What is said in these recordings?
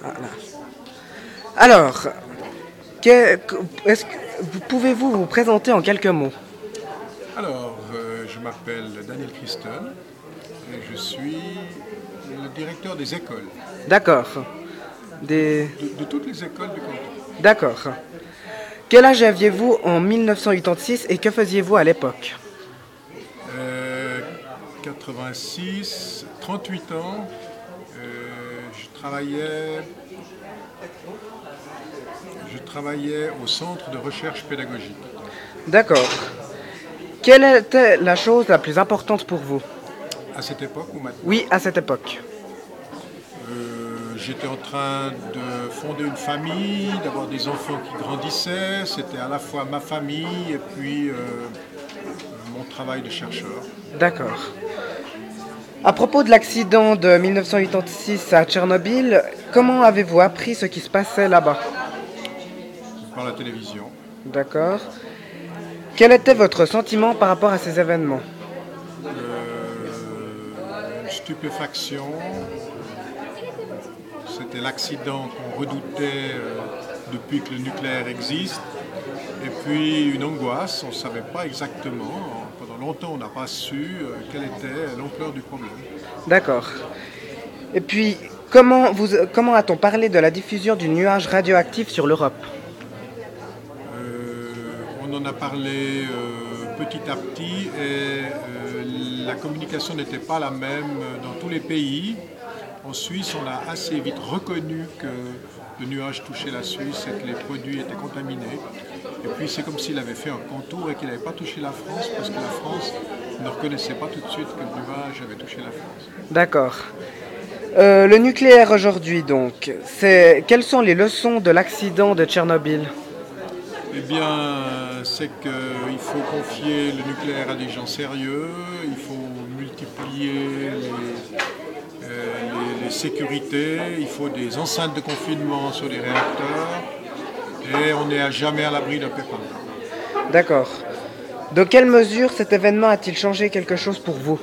Voilà. Alors, pouvez-vous vous présenter en quelques mots? Alors, euh, je m'appelle Daniel Christen et je suis le directeur des écoles, D'accord. Des... de, de toutes les écoles du canton. D'accord. Quel âge aviez-vous en 1986 et que faisiez-vous à l'époque? Euh, 86, 38 ans, euh, je travaillais, je travaillais au centre de recherche pédagogique. D'accord. Quelle était la chose la plus importante pour vous? À cette époque où maintenant, Oui, à cette époque. euh, j'étais en train de fonder une famille, d'avoir des enfants qui grandissaient. C'était à la fois ma famille et puis euh, mon travail de chercheur. D'accord. À propos de l'accident de 1986 à Tchernobyl, comment avez-vous appris ce qui se passait là-bas? Par la télévision. D'accord. Quel était votre sentiment par rapport à ces événements? Euh, une stupéfaction. C'était l'accident qu'on redoutait euh, depuis que le nucléaire existe. Et puis une angoisse, on ne savait pas exactement. Longtemps, on n'a pas su euh, quelle était l'ampleur du problème. D'accord. Et puis, comment, vous, comment a-t-on parlé de la diffusion du nuage radioactif sur l'Europe? Euh, on en a parlé euh, petit à petit et la communication n'était pas la même dans tous les pays. En Suisse, on a assez vite reconnu que le nuage touchait la Suisse et que les produits étaient contaminés. Et puis c'est comme s'il avait fait un contour et qu'il n'avait pas touché la France parce que la France ne reconnaissait pas tout de suite que le nuage avait touché la France. D'accord. Euh, le nucléaire aujourd'hui, donc, c'est quelles sont les leçons de l'accident de Tchernobyl? Eh bien, c'est qu'il faut confier le nucléaire à des gens sérieux, il faut multiplier les, euh, les- les sécurités, il faut des enceintes de confinement sur les réacteurs, et on n'est à jamais à l'abri d'un pépin. D'accord. De quelle mesure cet événement a-t-il changé quelque chose pour vous?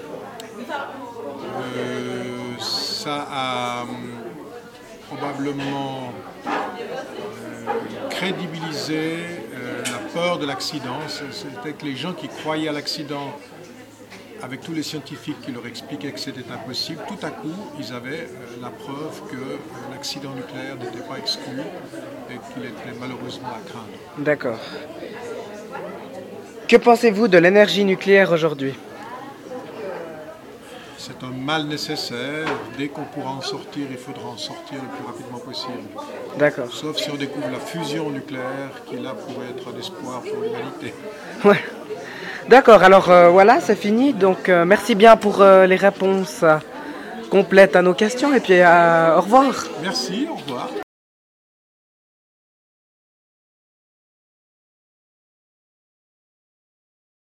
Euh, ça a hum, probablement euh, crédibilisé euh, la peur de l'accident. C'était que les gens qui croyaient à l'accident, avec tous les scientifiques qui leur expliquaient que c'était impossible, tout à coup, ils avaient euh, la preuve que euh, l'accident nucléaire n'était pas exclu et qu'il était malheureusement à craindre. D'accord. Que pensez-vous de l'énergie nucléaire aujourd'hui? C'est un mal nécessaire. Dès qu'on pourra en sortir, il faudra en sortir le plus rapidement possible. D'accord. Sauf si on découvre la fusion nucléaire, qui là pourrait être un espoir pour l'humanité. Ouais. D'accord, alors euh, voilà, c'est fini. Donc euh, merci bien pour euh, les réponses complètes à nos questions et puis au revoir. Merci, au revoir.